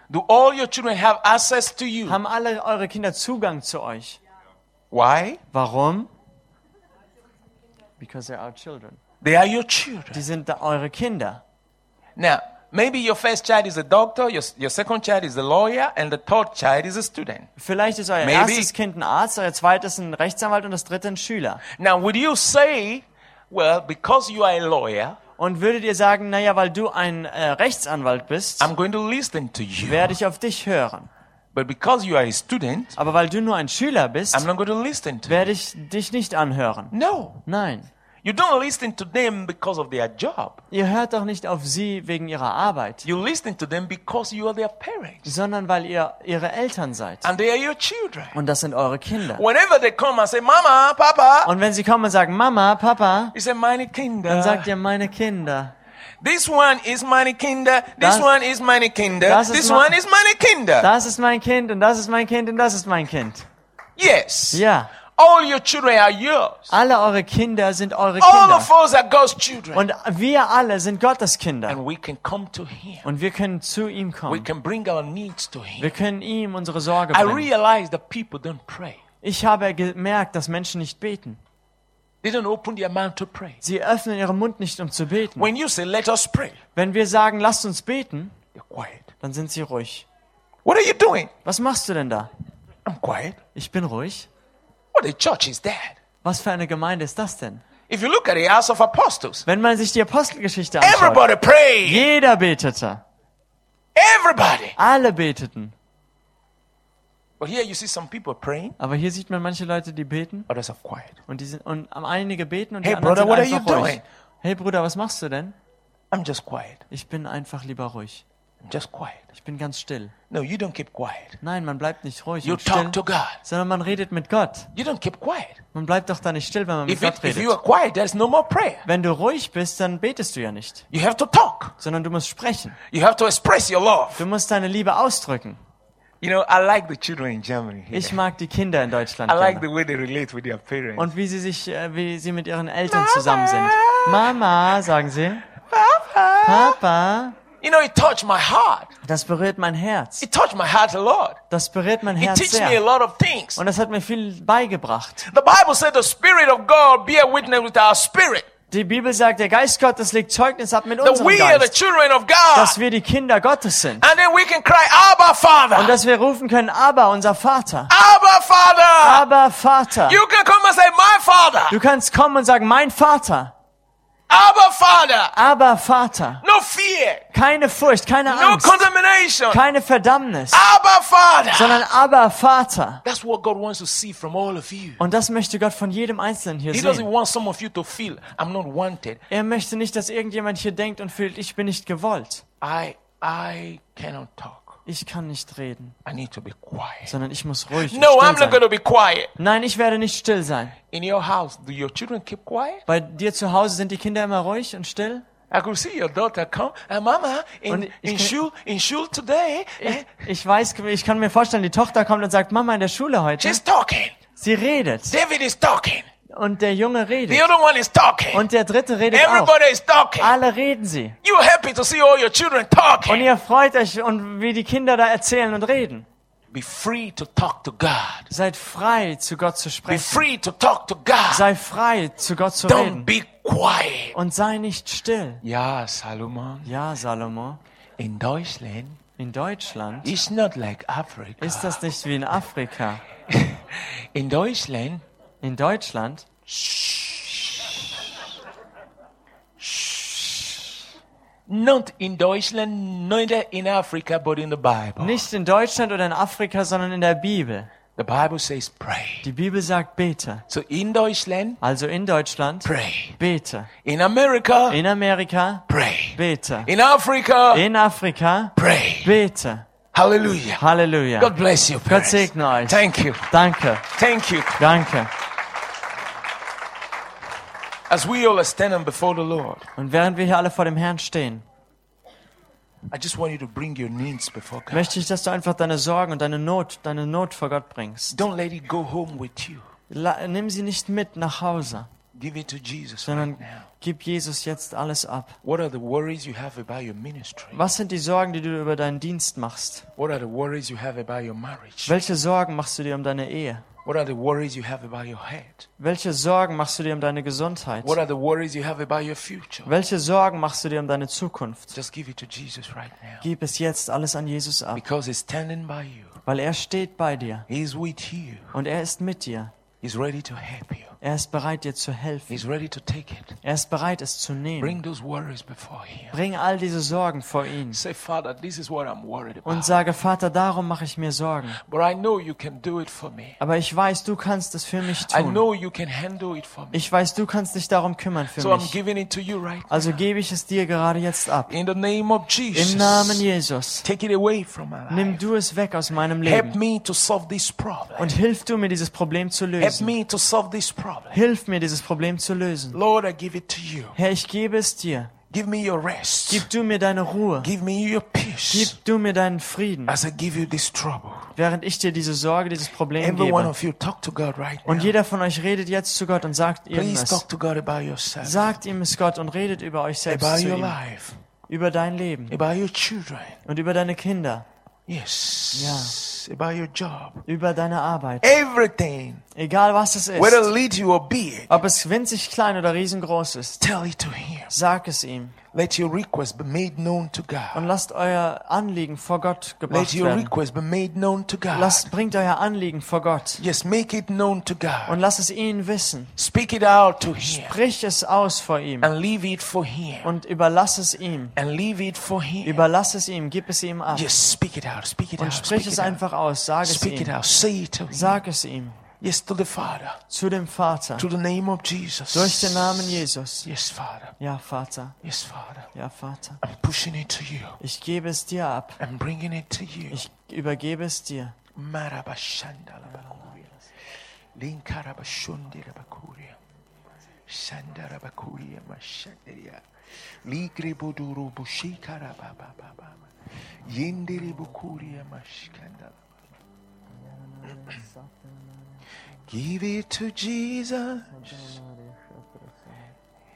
Do all your children have access to you? Haben alle eure Kinder Zugang zu euch? Why? Warum? Because they're our children. They are your children. Die sind eure Kinder. Now, maybe your first child is a doctor, your, your second child is a lawyer, and the third child is a student. Vielleicht ist euer Maybe. erstes Kind ein Arzt, euer zweites ein Rechtsanwalt und das dritte ein Schüler. Now, would you say, well, because you are a lawyer, Und würdet ihr sagen, naja, weil du ein äh, Rechtsanwalt bist, I'm going to listen to you. werde ich auf dich hören. But because you are a student, Aber weil du nur ein Schüler bist, I'm not going to listen to werde ich dich nicht anhören. No. Nein. You don't listen to them because of their job. Ihr hört doch nicht auf sie wegen ihrer Arbeit, You listen to them because you are their parents. sondern weil ihr ihre Eltern seid. And they are your children. Und das sind eure Kinder. Whenever they come and say, Mama, Papa, Und wenn sie kommen und sagen, Mama, Papa, you say, meine dann Kinder. sagt ihr, meine Kinder. This one is meine Kinder. This Das- one is meine Kinder. This one is meine Kinder. Das ist mein Kind und das ist mein Kind und das ist mein Kind. Yes. Ja, All your children are yours. alle eure Kinder sind eure All Kinder. of us are God's children. Und wir alle sind Gottes Kinder. And we can come to Him. Und wir können zu ihm We kommen. can bring our needs to Him. Wir können ihm unsere Sorge I bringen. realize that people don't pray. Ich habe gemerkt, dass Menschen nicht beten. Sie öffnen ihren Mund nicht, um zu beten. When you say, let us pray, Wenn wir sagen, lasst uns beten, dann sind sie ruhig. What are you doing? Was machst du denn da? I'm quiet. Ich bin ruhig. What a church is that? Was für eine Gemeinde ist das denn? If you look at the House of Apostles, Wenn man sich die Apostelgeschichte anschaut, jeder betete. Everybody. Alle beteten. But here you see some people praying, Aber hier sieht man manche Leute, die beten others are quiet. und die sind und einige beten und die Hey, anderen brother, what sind are einfach you ruhig. doing? Hey Bruder, was machst du denn? I'm just quiet. Ich bin einfach lieber ruhig. I'm just quiet. Ich bin ganz still. No, you don't keep quiet. Nein, man bleibt nicht ruhig You und still, talk to God. sondern man redet mit Gott. You don't keep quiet. Man bleibt doch da nicht still, wenn man mit If, Gott it, if redet. you are quiet, there's no more prayer. Wenn du ruhig bist, dann betest du ja nicht, You have to talk. sondern du musst sprechen. You have to express your love. Du musst deine Liebe ausdrücken. You know, I like the children in Germany. Here. Ich mag die Kinder in Deutschland I like the way they relate with their parents. Und wie sie sich, äh, wie sie mit ihren Eltern zusammen sind. Mama, sagen sie. Papa. Papa. You know, it touched my heart. Das berührt mein Herz. It touched my heart a lot. Das berührt mein It Herz teaches me a sehr. lot of things. Und das hat mir viel beigebracht. The Bible said the Spirit of God bear witness with our spirit Die Bibel sagt, der Geist Gottes legt Zeugnis ab mit unserem Geist, dass wir die Kinder Gottes sind. Cry, Abba, Und dass wir rufen können, aber unser Vater. Abba, Father. Aber Vater. Come and say. Du kannst kommen und sagen, mein Vater. Abba Father. Aber Vater, No fear. keine Furcht, keine No Angst, condemnation. keine Verdammnis, Abba Father. sondern aber Vater. That's what God wants to see from all of you. Und das möchte Gott von jedem Einzelnen hier He doesn't sehen. want some of you to feel, I'm not wanted. Er möchte nicht, dass irgendjemand hier denkt und fühlt, ich bin nicht gewollt. I, I cannot talk. Ich kann nicht reden, I need to be quiet. sondern ich muss ruhig No, I'm not be quiet. Nein, ich werde nicht still sein. In your house, do your children keep quiet? Bei dir zu Hause sind die Kinder immer ruhig und still? I could see your daughter come, and Mama, in, Und ich in kann- school, in school today, Ich, ich weiß, ich kann mir vorstellen, die Tochter kommt und sagt, Mama in der Schule heute. she's talking. Sie redet. David is talking. Und der Junge The redet. other one is talking. Und der dritte redet auch. Everybody is talking. Alle reden sie. You're happy to see all your children Und talking. ihr freut euch und wie die Kinder da erzählen und reden. Be free to talk to God. Seid frei, zu Gott zu Be sprechen. free to talk to God. Sei frei, zu Gott zu Don't reden. be quiet. Und sei nicht still. Ja, Salomon. Ja, Salomo, In Deutschland, in Deutschland it's not like Africa. ist das nicht wie in Afrika. In Deutschland, In Deutschland not in Deutschland, neither in Africa, but in the Bible. Nicht in Deutschland oder in Afrika, sondern in der Bibel. The Bible says pray. Die Bibel sagt bete. So in Deutschland, Also in Deutschland pray. bete. In America, In Amerika pray. bete. In Africa, In Afrika pray. bete. Hallelujah. Halleluja. God bless you. Gott parents. segne euch. Thank you. Danke. Thank you. Danke. As we all are standing before the Lord, Und während wir hier alle vor dem Herrn stehen, I just want you to bring your needs before God. möchte ich, dass du einfach deine Sorgen und deine Not, deine Not vor Gott bringst. Don't let it go home with you. La nimm sie nicht mit nach Hause, Give it to Jesus sondern right now. gib Jesus jetzt alles ab. What are the worries you have about your ministry? Was sind die Sorgen, die du über deinen Dienst machst? What are the worries you have about your marriage? Welche Sorgen machst du dir um deine Ehe? What are the worries you have about your head? Welche Sorgen machst du dir um deine Gesundheit? What are the worries you have about your future? Welche Sorgen machst du dir um deine Zukunft? Just give it to Jesus right now. Gib es jetzt alles an Jesus ab, Because He's standing by you. weil er steht bei dir He's with you. und er ist mit dir. He's ready to help you. Er ist bereit, dir zu helfen. He's ready to take it. Er ist bereit, es zu nehmen. Bring those worries before Him. Bring all diese Sorgen vor ihn Say, Father, this is what I'm worried und sage, Vater, darum mache ich mir Sorgen. But I know you can do it for me. Aber ich weiß, du kannst es für mich tun. Ich weiß, du kannst dich darum kümmern für So I'm mich. giving it to you right now. Also gebe ich es dir gerade jetzt ab. In the name of Jesus. Im Namen Jesus. Take it away from my Nimm du es weg aus meinem Leben und hilf du mir, dieses Problem zu lösen. Problem. Hilf mir, dieses Problem zu lösen. Lord, I give it to you. Herr, ich gebe es dir. Give me your rest. Gib du mir deine Ruhe. Give me your peace Gib du mir deinen Frieden, as I give you this trouble. während ich dir diese Sorge, dieses Problem Every one gebe. of you, talk to God right Und now. jeder von euch redet jetzt zu Gott und sagt ihm Please es. talk to God about yourself, Sagt ihm es Gott und redet über euch selbst about zu your ihm. life, Über dein Leben about your children. und über deine Kinder. Yes. About your job. Über deine Arbeit. Everything, Egal was es whether ist. little or big, Ob es winzig klein oder riesengroß ist. tell it to Him. Sag es ihm. Let your request be made known to Und God. lasst euer Anliegen vor Gott Let gebracht your werden. request be made known to God. Lasst, bringt euer Anliegen vor Gott. Yes, make it known to God. Und lasst es ihn wissen. Speak it out to Him Sprich es aus vor ihm. and leave it for Him. Und überlass es ihm. And leave it for Him. Überlass es ihm. Gib es ihm ab. Yes, speak it out. Speak it Und out. sprich Speak es it einfach aus. Sag es Speak it ihm. out. Say it to Him. Sag es ihm. Yes, to the Father. Zu dem Vater. To the name of Jesus. Durch den Namen Jesus. Yes, Father. Ja, Vater. Yes, Father. Ja, Vater. I'm pushing it to you. Ich gebe es dir ab. I'm bringing it to you. Ich übergebe es dir. Marabashandalabakuria. Linkarabashundirabakuria. Shandarabakuria mashandiria. Ligribuduru bushikarabababa. Yindiribukuria mashkandala. Give it to Jesus.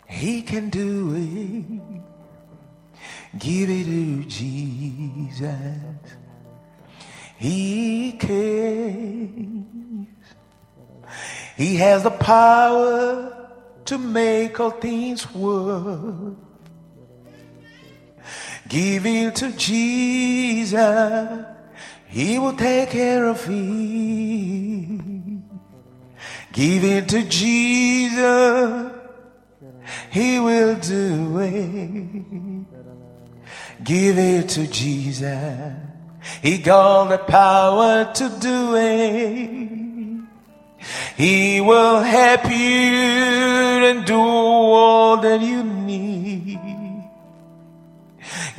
He can do it. Give it to Jesus. He cares. He has the power to make all things work. Give it to Jesus. He will take care of it. Give it to Jesus. He will do it. Give it to Jesus. He got the power to do it. He will help you and do all that you need.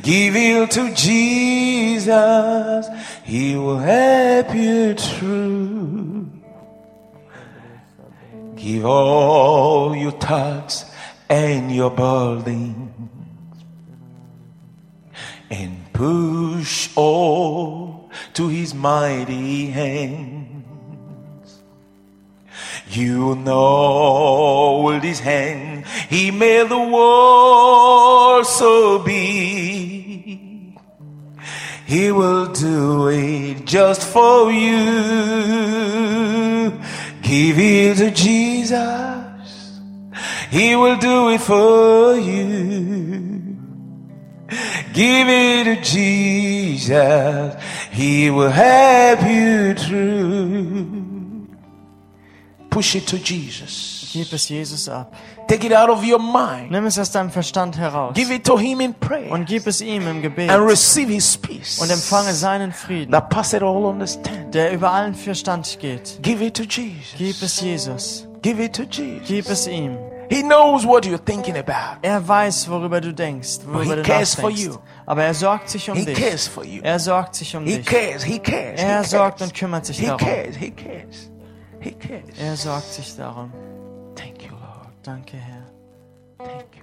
Give it to Jesus. He will help you through. Give all your thoughts and your burdens and push all to his mighty hands. You know his hand he made the world so big. He will do it just for you. Give it to Jesus. He will do it for you. Give it to Jesus. He will help you through. Push it to Jesus. Gib es Jesus ab. Take it out of your mind. Nimm es aus deinem Verstand heraus. Give it to Him in prayer. Und gib es ihm im Gebet. And receive His peace. Und empfange seinen Frieden, That passeth all understanding. der über allen Verstand geht. Give it to Jesus. Gib es Jesus. Give it to Jesus. Gib es ihm. He knows what you're thinking about. Er weiß, worüber du denkst, worüber he du cares for you. Aber er sorgt sich um He dich. cares for you. Er sorgt sich um He dich. cares. He cares. He Er sorgt cares. und kümmert sich He darum. cares. He cares. He cares. Er sorgt sich darum. Danke, Herr. Danke.